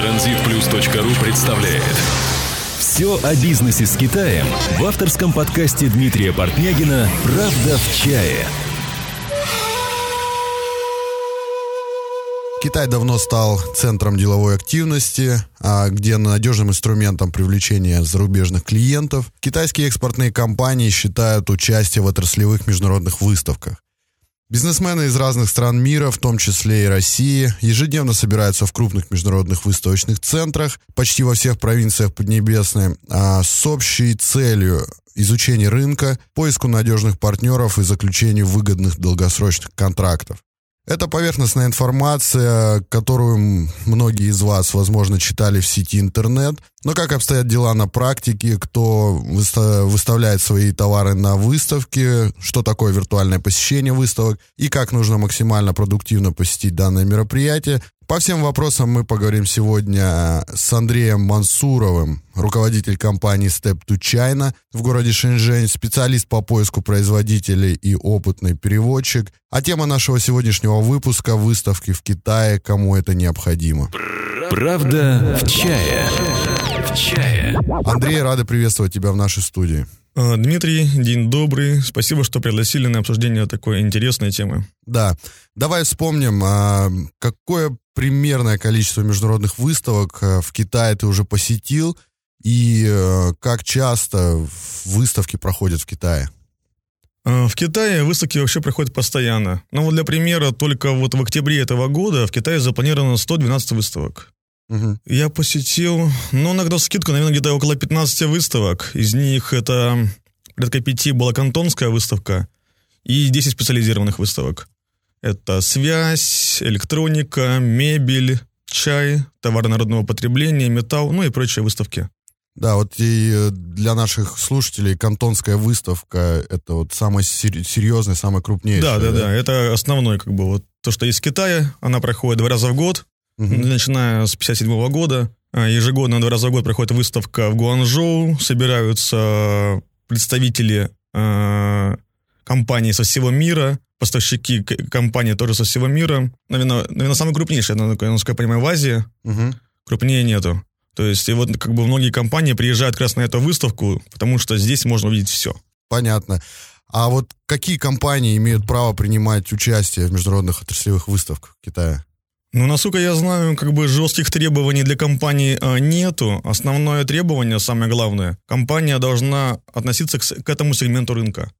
Транзитплюс.ру представляет Все о бизнесе с Китаем в авторском подкасте Дмитрия Портнягина «Правда в чае». Китай давно стал центром деловой активности, а где надежным инструментом привлечения зарубежных клиентов китайские экспортные компании считают участие в отраслевых международных выставках. Бизнесмены из разных стран мира, в том числе и России, ежедневно собираются в крупных международных выставочных центрах почти во всех провинциях Поднебесной а с общей целью изучения рынка, поиску надежных партнеров и заключению выгодных долгосрочных контрактов. Это поверхностная информация, которую многие из вас, возможно, читали в сети интернет. Но как обстоят дела на практике, кто выставляет свои товары на выставке, что такое виртуальное посещение выставок? И как нужно максимально продуктивно посетить данное мероприятие, по всем вопросам мы поговорим сегодня с Андреем Мансуровым, руководитель компании Step to China в городе Шэньчжэнь, специалист по поиску производителей и опытный переводчик. А тема нашего сегодняшнего выпуска – выставки в Китае, кому это необходимо. Правда в чае. В чае. Андрей, рады приветствовать тебя в нашей студии. А, Дмитрий, день добрый. Спасибо, что пригласили на обсуждение такой интересной темы. Да. Давай вспомним, а, какое примерное количество международных выставок э, в Китае ты уже посетил и э, как часто выставки проходят в Китае? В Китае выставки вообще проходят постоянно. Но вот для примера, только вот в октябре этого года в Китае запланировано 112 выставок. Угу. Я посетил, ну, иногда скидку, наверное, где-то около 15 выставок. Из них это порядка пяти была кантонская выставка и 10 специализированных выставок. Это связь, электроника, мебель, чай, товары народного потребления, металл, ну и прочие выставки. Да, вот и э, для наших слушателей кантонская выставка это вот самая серьезная, самая крупнейшая. Да, да, да, да, это основной как бы вот то, что из Китая, она проходит два раза в год, угу. начиная с 57 года. А, ежегодно два раза в год проходит выставка в Гуанчжоу, собираются представители э, компаний со всего мира, поставщики компании тоже со всего мира. Наверное, наверное самая крупнейшая, насколько я понимаю, в Азии. Угу. Крупнее нету. То есть, и вот как бы многие компании приезжают как раз на эту выставку, потому что здесь можно увидеть все. Понятно. А вот какие компании имеют право принимать участие в международных отраслевых выставках в Китае? Ну, насколько я знаю, как бы жестких требований для компании а, нету. Основное требование, самое главное, компания должна относиться к, к этому сегменту рынка.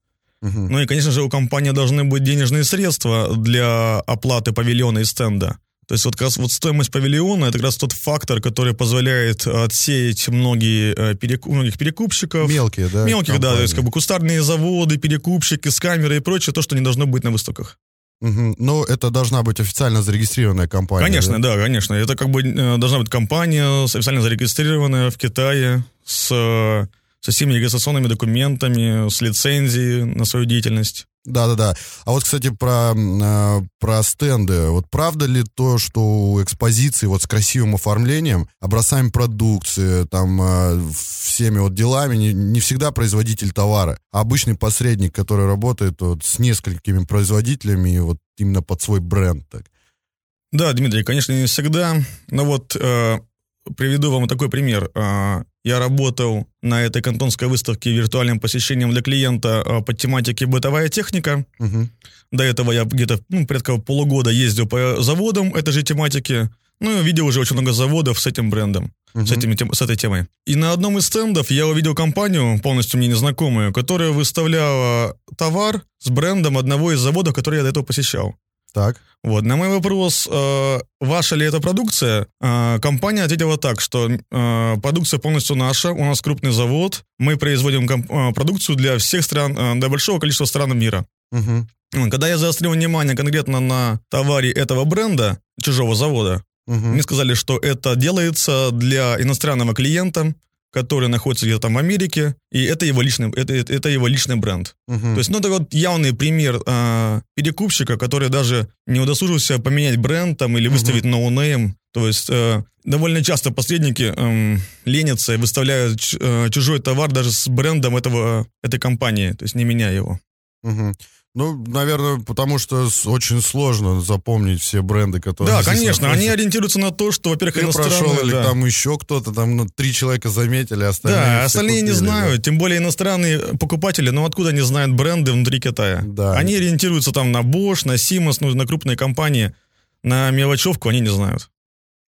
Угу. Ну и, конечно же, у компании должны быть денежные средства для оплаты павильона и стенда. То есть вот как раз вот стоимость павильона это как раз тот фактор, который позволяет отсеять многие, э, переку, многих перекупщиков. Мелкие, да? Мелких, компании. да, то есть как бы кустарные заводы, перекупщики, скамеры и прочее, то, что не должно быть на выставках. Угу. Но это должна быть официально зарегистрированная компания. Конечно, да, да конечно. Это как бы э, должна быть компания официально зарегистрированная в Китае с со всеми регистрационными документами, с лицензией на свою деятельность. Да-да-да. А вот, кстати, про, э, про стенды. Вот правда ли то, что у экспозиции вот с красивым оформлением, образцами продукции, там, э, всеми вот делами не, не всегда производитель товара, а обычный посредник, который работает вот с несколькими производителями вот именно под свой бренд? Так? Да, Дмитрий, конечно, не всегда. Но вот э, приведу вам такой пример. А, я работал на этой кантонской выставке виртуальным посещением для клиента а, по тематике бытовая техника. Угу. До этого я где-то ну, порядка полугода ездил по заводам этой же тематики. Ну, видел уже очень много заводов с этим брендом, uh с, этими, с этой темой. И на одном из стендов я увидел компанию, полностью мне незнакомую, которая выставляла товар с брендом одного из заводов, который я до этого посещал. Так. Вот, на мой вопрос, э, ваша ли это продукция, э, компания ответила так, что э, продукция полностью наша, у нас крупный завод, мы производим комп- э, продукцию для всех стран, э, для большого количества стран мира. Угу. Когда я заострил внимание конкретно на товаре этого бренда, чужого завода, угу. мне сказали, что это делается для иностранного клиента, который находится где-то там в Америке, и это его личный, это, это его личный бренд. Uh-huh. То есть, ну, это вот явный пример э, перекупщика, который даже не удосужился поменять бренд там или выставить uh-huh. no name. То есть, э, довольно часто посредники э, ленятся и выставляют ч, э, чужой товар даже с брендом этого, этой компании, то есть не меняя его. Угу. Ну, наверное, потому что очень сложно запомнить все бренды, которые... Да, конечно, находятся. они ориентируются на то, что, во-первых, Ты прошел, или да. там еще кто-то, там ну, три человека заметили, остальные Да, остальные купили, не знают, да. тем более иностранные покупатели, ну откуда они знают бренды внутри Китая? Да. Они ориентируются там на Bosch, на Siemens, ну, на крупные компании, на мелочевку они не знают.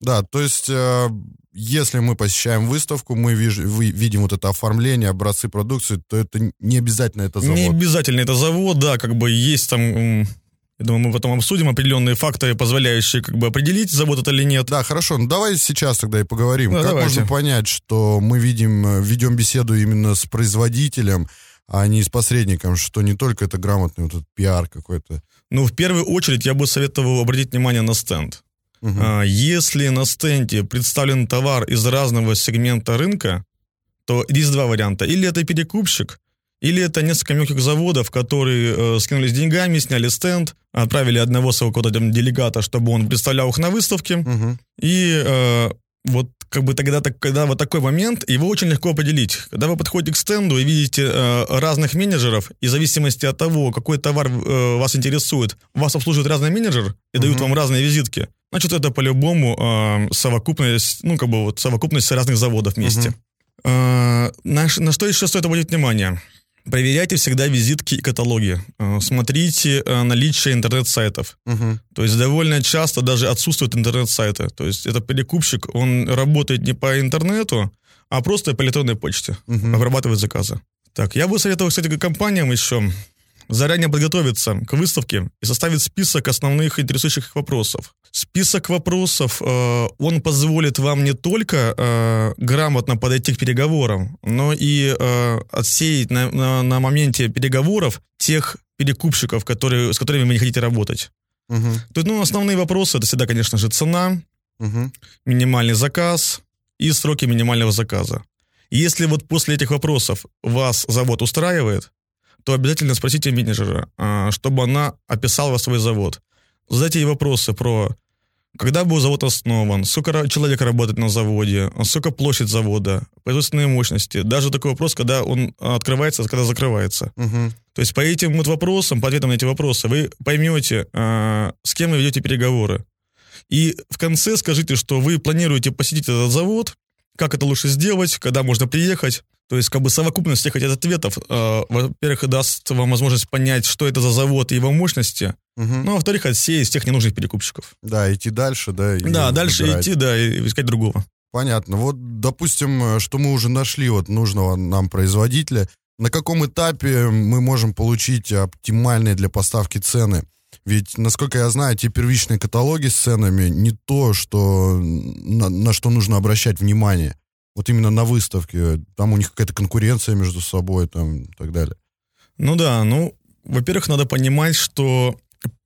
Да, то есть э, если мы посещаем выставку, мы виж, видим вот это оформление, образцы продукции, то это не обязательно это завод. Не обязательно это завод, да, как бы есть там... Я думаю, мы потом обсудим определенные факторы, позволяющие как бы определить, завод это или нет. Да, хорошо. Ну давай сейчас тогда и поговорим. Да, как давайте. можно понять, что мы видим, ведем беседу именно с производителем, а не с посредником, что не только это грамотный вот этот пиар какой-то. Ну, в первую очередь я бы советовал обратить внимание на стенд. Угу. Если на стенде представлен товар из разного сегмента рынка, то есть два варианта. Или это перекупщик, или это несколько мелких заводов, которые э, скинулись деньгами, сняли стенд, отправили одного своего какого-то делегата, чтобы он представлял их на выставке. Угу. И э, вот как бы тогда, когда вот такой момент, его очень легко определить. Когда вы подходите к стенду и видите э, разных менеджеров, и в зависимости от того, какой товар э, вас интересует, вас обслуживает разный менеджер и угу. дают вам разные визитки, значит, это по-любому э, совокупность, ну, как бы вот совокупность разных заводов вместе. Угу. Э, на, на что еще стоит обратить внимание? Проверяйте всегда визитки и каталоги. Э, смотрите э, наличие интернет-сайтов. Угу. То есть довольно часто даже отсутствуют интернет-сайты. То есть это перекупщик, он работает не по интернету, а просто по электронной почте. Угу. Обрабатывает заказы. Так, я бы советовал, кстати, компаниям еще заранее подготовиться к выставке и составить список основных интересующих их вопросов. Список вопросов, э, он позволит вам не только э, грамотно подойти к переговорам, но и э, отсеять на, на, на моменте переговоров тех перекупщиков, которые, с которыми вы не хотите работать. Угу. То есть, ну, основные вопросы, это всегда, конечно же, цена, угу. минимальный заказ и сроки минимального заказа. Если вот после этих вопросов вас завод устраивает, то обязательно спросите менеджера, а, чтобы она описала свой завод. Задайте ей вопросы про когда был завод основан, сколько человек работает на заводе, сколько площадь завода, производственные мощности. Даже такой вопрос, когда он открывается, когда закрывается. Угу. То есть по этим вот вопросам, по ответам на эти вопросы, вы поймете, а, с кем вы ведете переговоры. И в конце скажите, что вы планируете посетить этот завод, как это лучше сделать, когда можно приехать. То есть, как бы совокупность всех этих ответов, э, во-первых, даст вам возможность понять, что это за завод и его мощности, угу. ну, а во-вторых, отсеять всех ненужных перекупщиков. Да, идти дальше, да. Да, дальше выбирать. идти, да, и искать другого. Понятно. Вот, допустим, э, что мы уже нашли вот нужного нам производителя, на каком этапе мы можем получить оптимальные для поставки цены? Ведь, насколько я знаю, те первичные каталоги с ценами не то, что, на, на что нужно обращать внимание. Вот именно на выставке. Там у них какая-то конкуренция между собой там, и так далее. Ну да, ну, во-первых, надо понимать, что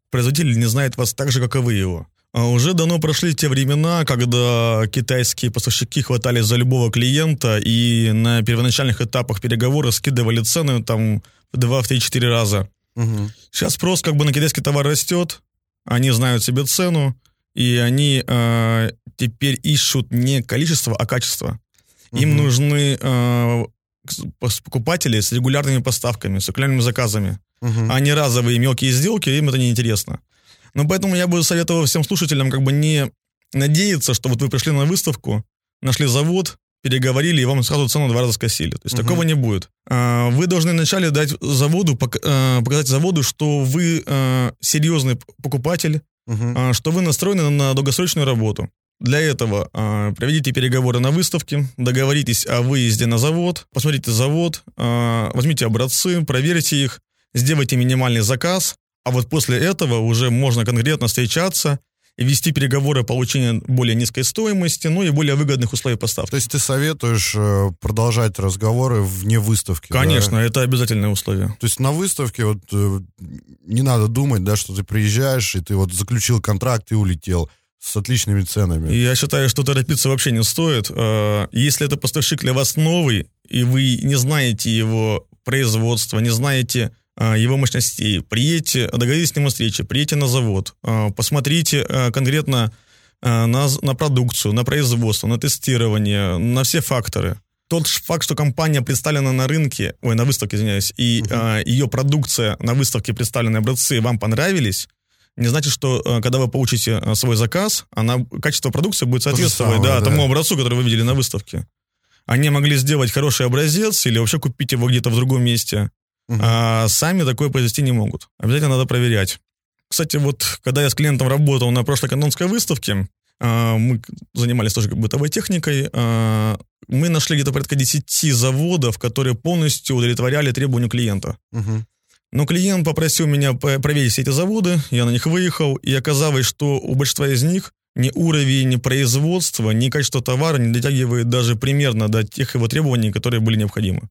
производитель не знает вас так же, как и вы его. А уже давно прошли те времена, когда китайские поставщики хватались за любого клиента и на первоначальных этапах переговора скидывали цены там в 2-3-4 раза. Угу. Сейчас спрос как бы на китайский товар растет, они знают себе цену, и они э, теперь ищут не количество, а качество. Угу. Им нужны э, покупатели с регулярными поставками, с регулярными заказами, угу. а не разовые мелкие сделки, им это неинтересно. Но поэтому я бы советовал всем слушателям как бы не надеяться, что вот вы пришли на выставку, нашли завод, переговорили, и вам сразу цену два раза скосили. То есть угу. такого не будет. А, вы должны вначале дать заводу, а, показать заводу, что вы а, серьезный покупатель, угу. что вы настроены на долгосрочную работу. Для этого проведите переговоры на выставке, договоритесь о выезде на завод, посмотрите завод, возьмите образцы, проверьте их, сделайте минимальный заказ, а вот после этого уже можно конкретно встречаться вести переговоры о получении более низкой стоимости, ну и более выгодных условий поставки. То есть ты советуешь э, продолжать разговоры вне выставки? Конечно, да? это обязательное условие. То есть на выставке вот э, не надо думать, да, что ты приезжаешь и ты вот заключил контракт и улетел с отличными ценами. Я считаю, что торопиться вообще не стоит. Э, если это поставщик для вас новый, и вы не знаете его производства, не знаете а, его мощностей. Приедьте, договоритесь с ним о встрече, приедьте на завод, а, посмотрите а, конкретно на, на продукцию, на производство, на тестирование, на все факторы. тот факт, что компания представлена на рынке, ой, на выставке, извиняюсь, и э, ее продукция на выставке представленные образцы вам понравились, не значит, что э, когда вы получите э, свой заказ, она, качество продукции будет соответствовать самое, да, да. тому образцу, который вы видели на выставке. Они могли сделать хороший образец или вообще купить его где-то в другом месте, угу. а сами такое произвести не могут. Обязательно надо проверять. Кстати, вот когда я с клиентом работал на прошлой канонской выставке, а, мы занимались тоже бытовой техникой, а, мы нашли где-то порядка 10 заводов, которые полностью удовлетворяли требованию клиента. Угу. Но клиент попросил меня проверить все эти заводы, я на них выехал, и оказалось, что у большинства из них ни уровень ни производства, ни качество товара не дотягивает даже примерно до тех его требований, которые были необходимы.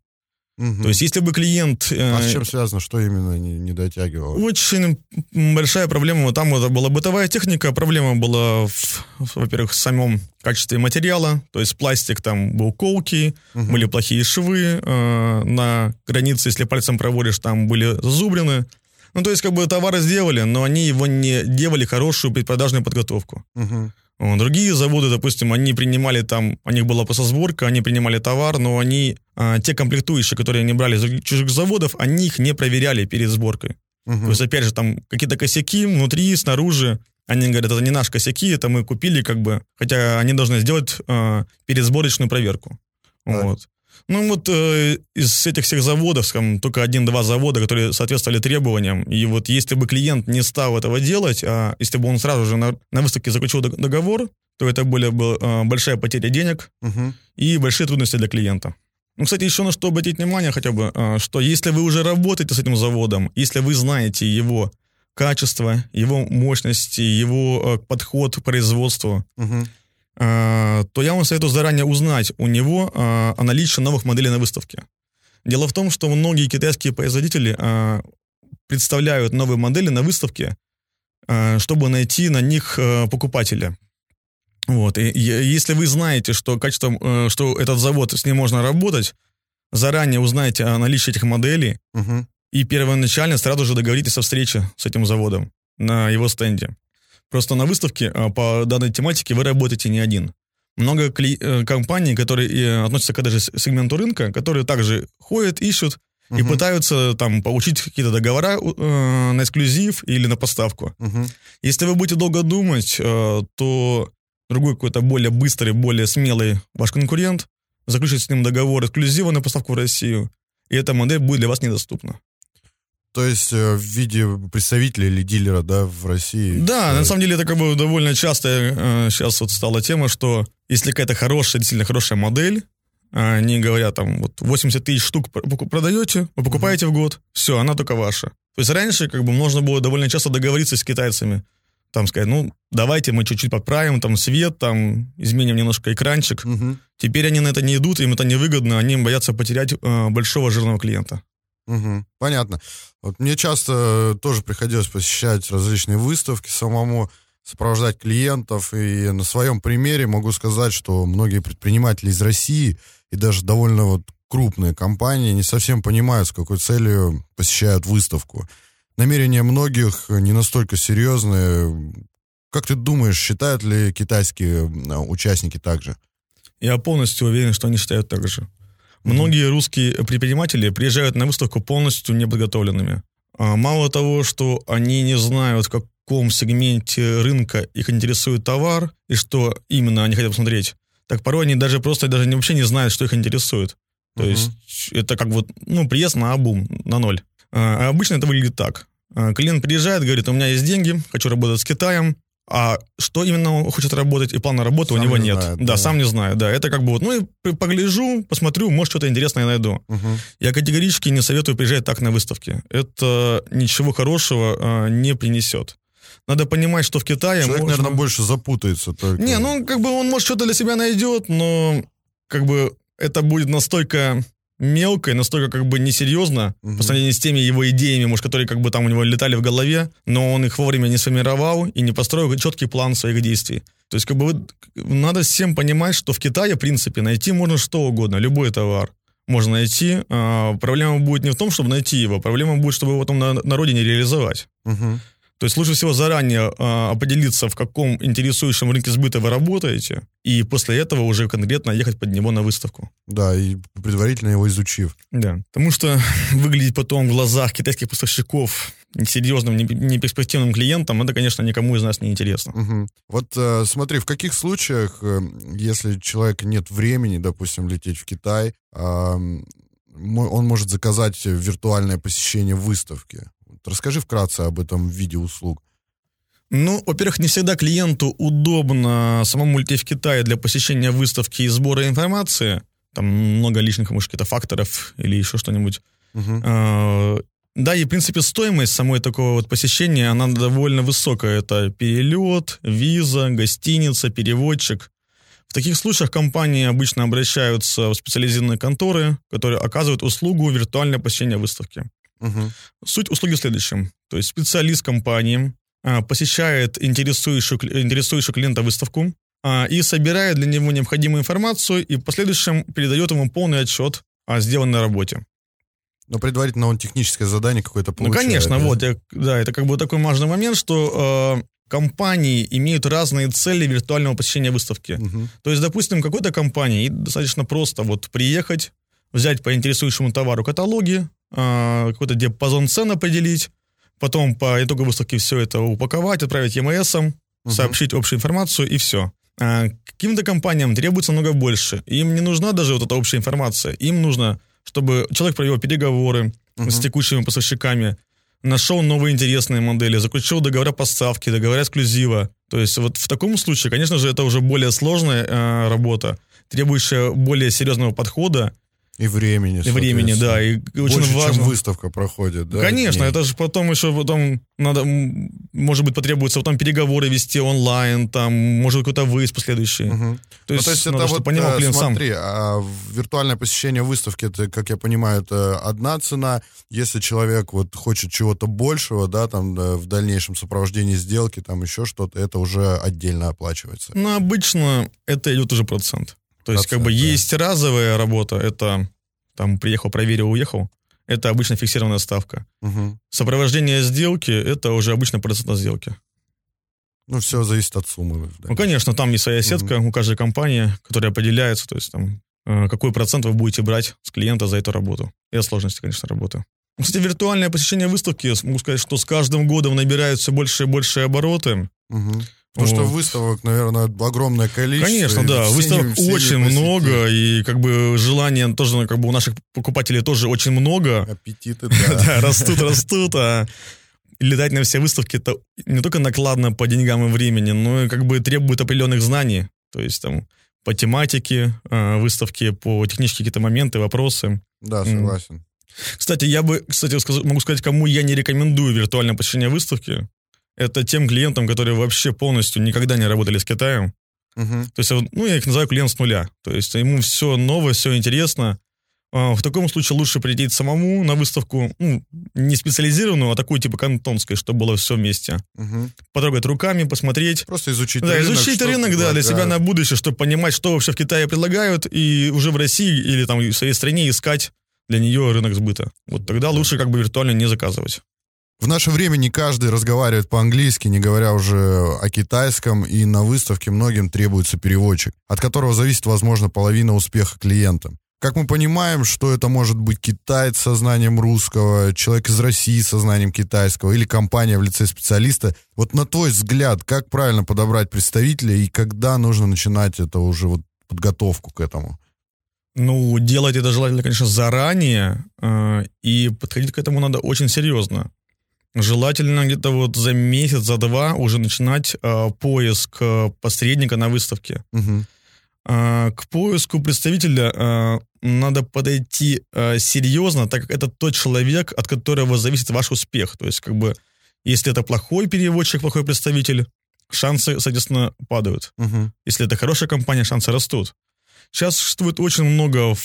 Угу. То есть, если бы клиент... Э, а с чем связано, что именно не, не дотягивал? Очень большая проблема. Там это была бытовая техника. Проблема была, в, во-первых, в самом качестве материала. То есть, пластик там был колкий, угу. были плохие швы. Э, на границе, если пальцем проводишь, там были зазубрены. Ну, то есть, как бы товары сделали, но они его не делали хорошую предпродажную подготовку. Угу. Другие заводы, допустим, они принимали там, у них была просто сборка, они принимали товар, но они, а, те комплектующие, которые они брали из чужих заводов, они их не проверяли перед сборкой. Угу. То есть, опять же, там какие-то косяки внутри, снаружи, они говорят, это не наши косяки, это мы купили, как бы, хотя они должны сделать э, передсборочную проверку. Да. Вот. Ну вот э, из этих всех заводов, скажем, только один-два завода, которые соответствовали требованиям. И вот если бы клиент не стал этого делать, а если бы он сразу же на, на выставке заключил договор, то это были бы э, большая потеря денег угу. и большие трудности для клиента. Ну, кстати, еще на что обратить внимание хотя бы, э, что если вы уже работаете с этим заводом, если вы знаете его качество, его мощности, его э, подход к производству, угу то я вам советую заранее узнать у него э, о наличии новых моделей на выставке. Дело в том, что многие китайские производители э, представляют новые модели на выставке, чтобы найти на них покупателя. Вот. И если вы знаете, что качество, что этот завод, с ним можно работать, заранее узнайте о наличии этих моделей угу. и первоначально сразу же договоритесь о встрече с этим заводом на его стенде. Просто на выставке а, по данной тематике вы работаете не один. Много кли- э, компаний, которые э, относятся к даже сегменту рынка, которые также ходят, ищут и пытаются там получить какие-то договора э, на эксклюзив или на поставку. Uh-huh. Если вы будете долго думать, э, то другой какой-то более быстрый, более смелый ваш конкурент заключит с ним договор эксклюзива на поставку в Россию, и эта модель будет для вас недоступна. То есть э, в виде представителя или дилера, да, в России? Да, на самом деле это как бы довольно часто э, сейчас вот стала тема, что если какая-то хорошая, действительно хорошая модель, они говорят там, вот 80 тысяч штук продаете, вы покупаете mm-hmm. в год, все, она только ваша. То есть раньше как бы можно было довольно часто договориться с китайцами, там сказать, ну, давайте мы чуть-чуть подправим, там, свет, там, изменим немножко экранчик. Угу. Теперь они на это не идут, им это невыгодно, они боятся потерять э, большого жирного клиента. Угу, понятно. Вот мне часто тоже приходилось посещать различные выставки, самому сопровождать клиентов, и на своем примере могу сказать, что многие предприниматели из России и даже довольно вот крупные компании не совсем понимают, с какой целью посещают выставку. Намерения многих не настолько серьезные. Как ты думаешь, считают ли китайские участники так же? Я полностью уверен, что они считают так же. Многие русские предприниматели приезжают на выставку полностью неподготовленными. А мало того, что они не знают, в каком сегменте рынка их интересует товар и что именно они хотят посмотреть, так порой они даже просто даже вообще не знают, что их интересует. То uh-huh. есть это как вот, ну, приезд на обум, на ноль. А обычно это выглядит так. А клиент приезжает, говорит, у меня есть деньги, хочу работать с Китаем, а что именно он хочет работать и плана работы сам у него не нет. Знает, да, да, сам не знаю. Да, это как бы вот, ну, и погляжу, посмотрю, может, что-то интересное найду. Угу. Я категорически не советую приезжать так на выставки. Это ничего хорошего а, не принесет. Надо понимать, что в Китае Человек, можно... наверное, больше запутается только. Не, ну, как бы он, может, что-то для себя найдет, но как бы это будет настолько мелко и настолько как бы несерьезно угу. по сравнению с теми его идеями, может, которые как бы там у него летали в голове, но он их вовремя не сформировал и не построил четкий план своих действий. То есть как бы надо всем понимать, что в Китае, в принципе, найти можно что угодно, любой товар можно найти. А, проблема будет не в том, чтобы найти его, проблема будет, чтобы его потом на, на родине реализовать. Угу. То есть лучше всего заранее э, определиться, в каком интересующем рынке сбыта вы работаете, и после этого уже конкретно ехать под него на выставку. Да, и предварительно его изучив. Да, потому что выглядеть потом в глазах китайских поставщиков несерьезным, неперспективным клиентам, это, конечно, никому из нас не интересно. Угу. Вот э, смотри, в каких случаях, э, если у человека нет времени, допустим, лететь в Китай, э, он может заказать виртуальное посещение выставки? Расскажи вкратце об этом виде услуг. Ну, во-первых, не всегда клиенту удобно самому лететь в Китай для посещения выставки и сбора информации. Там много личных, может, каких-то факторов или еще что-нибудь. Uh-huh. Да, и, в принципе, стоимость самой такого вот посещения, она довольно высокая. Это перелет, виза, гостиница, переводчик. В таких случаях компании обычно обращаются в специализированные конторы, которые оказывают услугу виртуального посещения выставки. Угу. Суть услуги в следующем. То есть специалист компании а, посещает интересующую, интересующую клиента выставку а, и собирает для него необходимую информацию и в последующем передает ему полный отчет о сделанной работе. Но предварительно он техническое задание какое-то ну, получает. Ну, конечно, да? вот, я, да, это как бы такой важный момент, что э, компании имеют разные цели виртуального посещения выставки. Угу. То есть, допустим, какой-то компании достаточно просто вот приехать, взять по интересующему товару каталоги, какой-то диапазон цен определить, потом по итогу выставки все это упаковать, отправить ЕМС, угу. сообщить общую информацию и все. А каким-то компаниям требуется много больше. Им не нужна даже вот эта общая информация. Им нужно, чтобы человек провел переговоры угу. с текущими поставщиками, нашел новые интересные модели, заключил договора поставки, договора эксклюзива. То есть вот в таком случае, конечно же, это уже более сложная э, работа, требующая более серьезного подхода, и времени. И времени, да. И очень Больше, важно. чем выставка проходит, да? Конечно, это же потом еще потом надо, может быть, потребуется потом переговоры вести онлайн, там, может быть, какой-то выезд последующий. Угу. То есть, ну, то есть надо, это вот, понимал э, клиент смотри, сам. а виртуальное посещение выставки, это, как я понимаю, это одна цена. Если человек вот хочет чего-то большего, да, там, в дальнейшем сопровождении сделки, там еще что-то, это уже отдельно оплачивается. Ну, обычно это идет уже процент. То есть, как бы есть разовая работа, это там приехал, проверил, уехал. Это обычно фиксированная ставка. Угу. Сопровождение сделки это уже обычно процент на сделке. Ну, все зависит от суммы. Да. Ну, конечно, там есть своя сетка угу. у каждой компании, которая определяется, то есть там э, какой процент вы будете брать с клиента за эту работу. И от сложности, конечно, работы. Кстати, виртуальное посещение выставки, могу сказать, что с каждым годом набирают все больше и больше обороты. Угу. Потому вот. что выставок, наверное, огромное количество. Конечно, да, выставок не, очень много, и как бы желания тоже, как бы у наших покупателей тоже очень много. Аппетиты, да. Да, растут, растут, а летать на все выставки это не только накладно по деньгам и времени, но и как бы требует определенных знаний. То есть там по тематике а, выставки, по технические какие-то моменты, вопросы. Да, согласен. Кстати, я бы, кстати, могу сказать, кому я не рекомендую виртуальное посещение выставки это тем клиентам, которые вообще полностью никогда не работали с Китаем. Угу. То есть, ну, я их называю клиент с нуля. То есть, ему все новое, все интересно. А, в таком случае лучше прийти самому на выставку, ну, не специализированную, а такую типа кантонской, чтобы было все вместе. Угу. Потрогать руками, посмотреть. Просто изучить да, рынок. изучить рынок, да, для себя на будущее, чтобы понимать, что вообще в Китае предлагают, и уже в России или там в своей стране искать для нее рынок сбыта. Вот тогда лучше как бы виртуально не заказывать. В наше время не каждый разговаривает по-английски, не говоря уже о китайском, и на выставке многим требуется переводчик, от которого зависит, возможно, половина успеха клиента. Как мы понимаем, что это может быть китаец со знанием русского, человек из России со знанием китайского или компания в лице специалиста. Вот на твой взгляд, как правильно подобрать представителя и когда нужно начинать это уже вот подготовку к этому? Ну, делать это желательно, конечно, заранее, э, и подходить к этому надо очень серьезно. Желательно где-то вот за месяц, за два уже начинать э, поиск э, посредника на выставке. Угу. Э, к поиску представителя э, надо подойти э, серьезно, так как это тот человек, от которого зависит ваш успех. То есть, как бы, если это плохой переводчик, плохой представитель, шансы, соответственно, падают. Угу. Если это хорошая компания, шансы растут. Сейчас существует очень много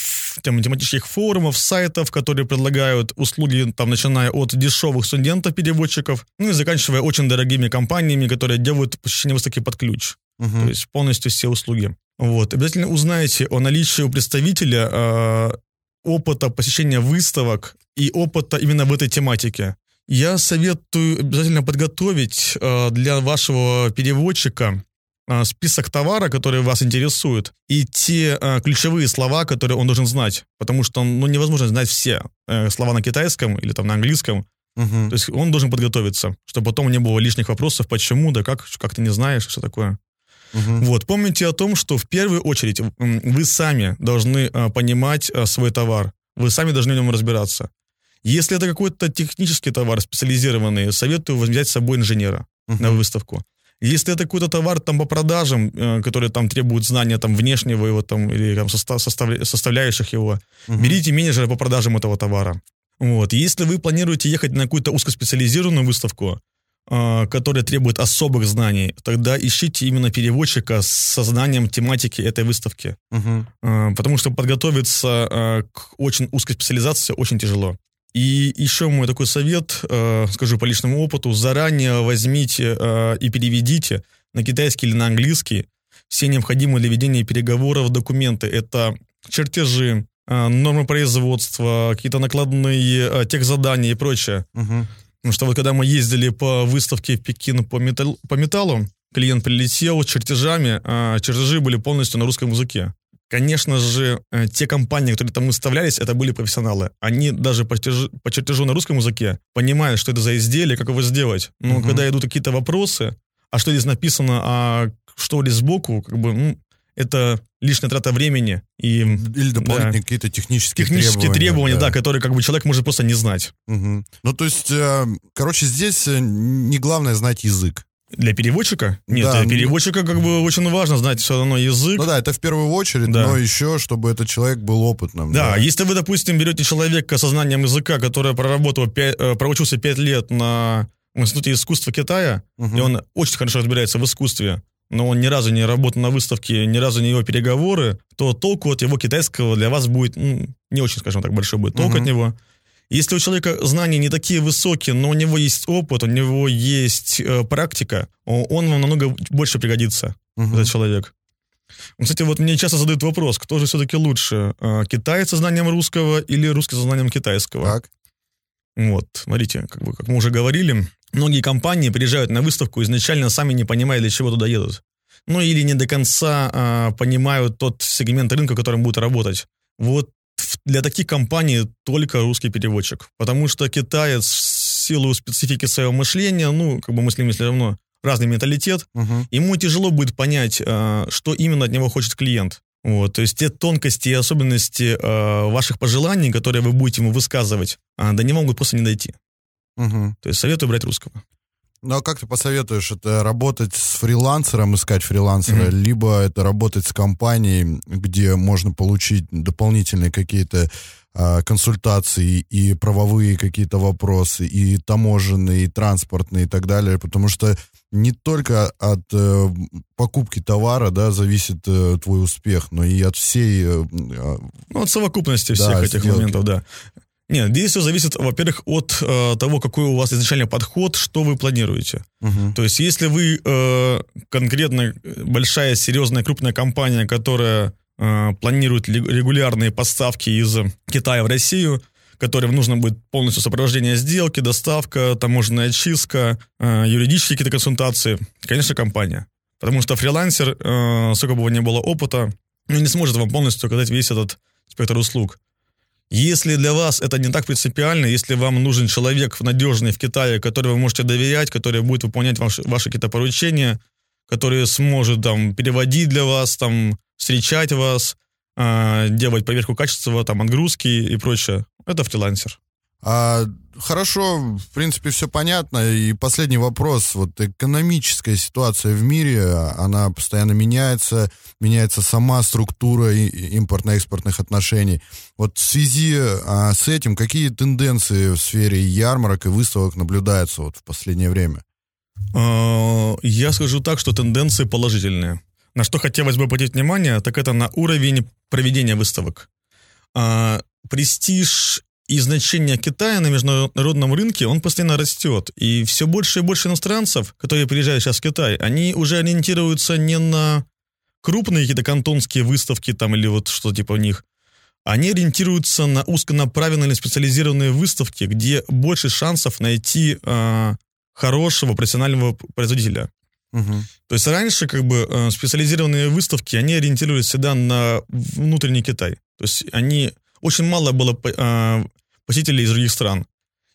там, тематических форумов, сайтов, которые предлагают услуги, там, начиная от дешевых студентов-переводчиков, ну и заканчивая очень дорогими компаниями, которые делают посещение выставки под ключ. Uh-huh. То есть полностью все услуги. Вот. Обязательно узнаете о наличии у представителя э, опыта посещения выставок и опыта именно в этой тематике. Я советую обязательно подготовить э, для вашего переводчика список товара, который вас интересует, и те э, ключевые слова, которые он должен знать, потому что ну, невозможно знать все э, слова на китайском или там на английском. Мгм. То есть он должен подготовиться, чтобы потом не было лишних вопросов, почему, да как, как ты не знаешь, что такое. Мгм. Вот, помните о том, что в первую очередь вы сами должны а, понимать а, свой товар, вы сами должны в нем разбираться. Если это какой-то технический товар специализированный, советую взять с собой инженера Мгм. на выставку. Если это какой-то товар там по продажам, э, который там требует знания там внешнего его там или там состав- составля- составляющих его, Мгм. берите менеджера по продажам этого товара. Вот. Если вы планируете ехать на какую-то узкоспециализированную выставку, а, которая требует особых знаний, тогда ищите именно переводчика со знанием тематики этой выставки. Мгм. А, Потому что подготовиться а, к очень узкой специализации очень тяжело. И еще мой такой совет, а, скажу по личному опыту, заранее возьмите а, и переведите на китайский или на английский все необходимые для ведения переговоров документы. Это чертежи, а, нормы производства, какие-то накладные а, техзадания и прочее. Мгм. Потому что вот когда мы ездили по выставке в Пекин по, метал- по металлу, клиент прилетел с чертежами, а чертежи были полностью на русском языке. Конечно же, э, те компании, которые там выставлялись, это были профессионалы. Они даже по чертежу, по чертежу на русском языке понимают, что это за изделие, как его сделать. Но Мгм. когда идут какие-то вопросы, а что здесь написано, а что ли сбоку, как бы, ну, это лишняя трата времени и Или дополнительные Да. какие-то технические, технические требования, да. которые как бы человек может просто не знать. Мгм. Ну, то есть, э, короче, здесь э, не главное знать язык. Для переводчика? Нет, Да, для переводчика как бы очень важно знать все равно язык. Ну да, это в первую очередь, Да. но еще, чтобы этот человек был опытным. Да, если вы, допустим, берете человека со знанием языка, который проработал, пя- э, проучился пять лет на Институте искусства Китая, Мгм. и он очень хорошо разбирается в искусстве, но он ни разу не работал на выставке, ни разу не его переговоры, то толку от его китайского для вас будет ну, не очень, скажем так, большой будет толк Мгм. от него. Если у человека знания не такие высокие, но у него есть опыт, у него есть э, практика, он вам намного больше пригодится. Мгм. этот человек. Ну, Кстати, вот мне часто задают вопрос, кто же все-таки лучше, а, китаец со знанием русского или русский со знанием китайского? Так. Вот, смотрите, как, бы, как мы уже говорили, многие компании приезжают на выставку изначально сами не понимая, для чего туда едут. Ну или не до конца а, понимают тот сегмент рынка, которым будут работать. Вот для таких компаний только русский переводчик. Потому что китаец в силу специфики своего мышления, ну, как бы мы с ним все равно разный менталитет, Мгм. ему тяжело будет понять, а, что именно от него хочет клиент. Вот, то есть те тонкости и особенности а, ваших пожеланий, которые вы будете ему высказывать, а, до него могут просто не дойти. Мгм. То есть советую брать русского. Ну, а как ты посоветуешь, это работать с фрилансером, искать фрилансера, Мгм. либо это работать с компанией, где можно получить дополнительные какие-то а, консультации и правовые какие-то вопросы, и таможенные, и транспортные, и так далее, потому что не только от э, покупки товара, да, зависит э, твой успех, но и от всей э, а, Ну, от совокупности Да, всех этих сделки. моментов, да. Нет, здесь все зависит, во-первых, от э, того, какой у вас изначально подход, что вы планируете. мгм. То есть, если вы э, конкретно э, большая, серьезная, крупная компания, которая э, планирует регулярные поставки из Китая в Россию, которым нужно будет полностью сопровождение сделки, доставка, таможенная очистка, э, юридические какие-то консультации, конечно, компания. Потому что фрилансер, э, сколько бы у него не было опыта, ну, не сможет вам полностью оказать весь этот спектр услуг. Если для вас это не так принципиально, если вам нужен человек надежный в Китае, который вы можете доверять, который будет выполнять ваши, ваши какие-то поручения, который сможет там переводить для вас, там встречать вас, а, делать проверку качества, там отгрузки и прочее, это фрилансер. А, хорошо, в принципе, все понятно. И последний вопрос. Вот экономическая ситуация в мире, она постоянно меняется, меняется сама структура импортно-экспортных отношений. Вот в связи а, с этим, какие тенденции в сфере ярмарок и выставок наблюдаются вот в последнее время? А, Я скажу так, что тенденции положительные. На что хотелось бы обратить внимание, так это на уровень проведения выставок. А, Престиж и значение Китая на международном рынке, он постоянно растет. И все больше и больше иностранцев, которые приезжают сейчас в Китай, они уже ориентируются не на крупные какие-то кантонские выставки там или вот что типа у них, они ориентируются на узконаправленные специализированные выставки, где больше шансов найти э, хорошего профессионального производителя. Мгм. То есть раньше как бы э, специализированные выставки, они ориентировались всегда на внутренний Китай. То есть они очень мало было э, посетителей из других стран.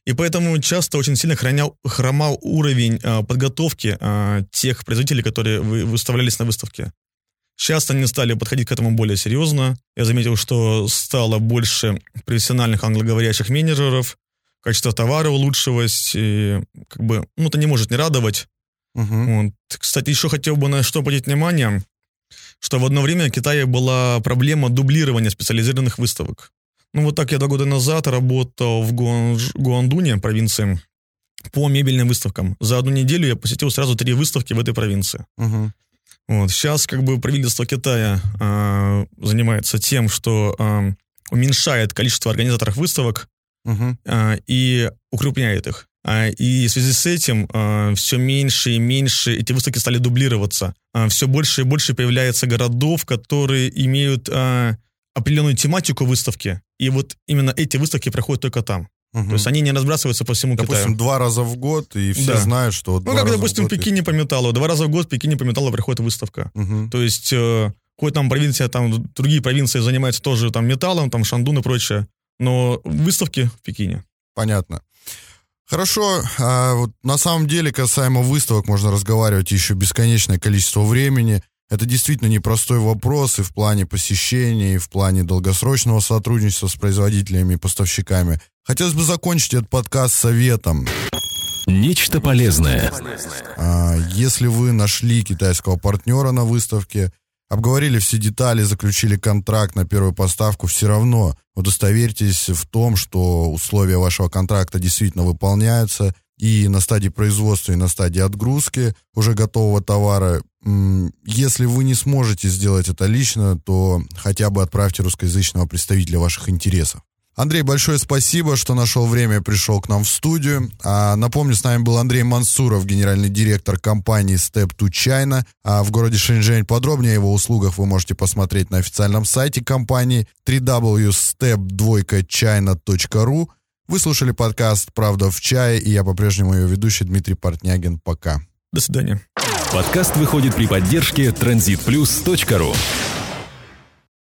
И поэтому часто очень сильно хранял, хромал уровень э, подготовки э, тех производителей, которые вы- выставлялись на выставке. Сейчас они стали подходить к этому более серьезно. Я заметил, что стало больше профессиональных англоговорящих менеджеров, качество товара улучшилось, и как бы, ну, это не может не радовать. Мгм. Вот. Кстати, еще хотел бы на что обратить внимание, что в одно время в Китае была проблема дублирования специализированных выставок. Ну вот так я два года назад работал в Гуанж- Гуандуне, провинции, по мебельным выставкам. За одну неделю я посетил сразу три выставки в этой провинции. Мгм. Вот. Сейчас как бы правительство Китая а, занимается тем, что а, уменьшает количество организаторов выставок Мгм. а, и укрупняет их. И в связи с этим все меньше и меньше эти выставки стали дублироваться. Все больше и больше появляется городов, которые имеют а, определенную тематику выставки. И вот именно эти выставки проходят только там. Мгм. То есть они не разбрасываются по всему Допустим, Китаю. два раза в год, и все Да. знают, что вот Ну, как, допустим, в год есть. Пекине по металлу. Два раза в год в Пекине по металлу проходит выставка. Мгм. То есть, э, хоть там провинция, там другие провинции занимаются тоже там металлом, там Шандун и прочее, но выставки в Пекине. Понятно. Хорошо, а вот на самом деле касаемо выставок можно разговаривать еще бесконечное количество времени. Это действительно непростой вопрос и в плане посещения, и в плане долгосрочного сотрудничества с производителями и поставщиками. Хотелось бы закончить этот подкаст советом. Нечто полезное. А, Если вы нашли китайского партнера на выставке, обговорили все детали, заключили контракт на первую поставку, все равно удостоверьтесь в том, что условия вашего контракта действительно выполняются, и на стадии производства, и на стадии отгрузки уже готового товара. Если вы не сможете сделать это лично, то хотя бы отправьте русскоязычного представителя ваших интересов. Андрей, большое спасибо, что нашел время и пришел к нам в студию. А, напомню, с нами был Андрей Мансуров, генеральный директор компании Step to China а, в городе Шэньчжэнь. Подробнее о его услугах вы можете посмотреть на официальном сайте компании www.step2china.ru. Вы слушали подкаст «Правда в чае» и я по-прежнему ее ведущий Дмитрий Портнягин. Пока. До свидания. Подкаст выходит при поддержке transitplus.ru.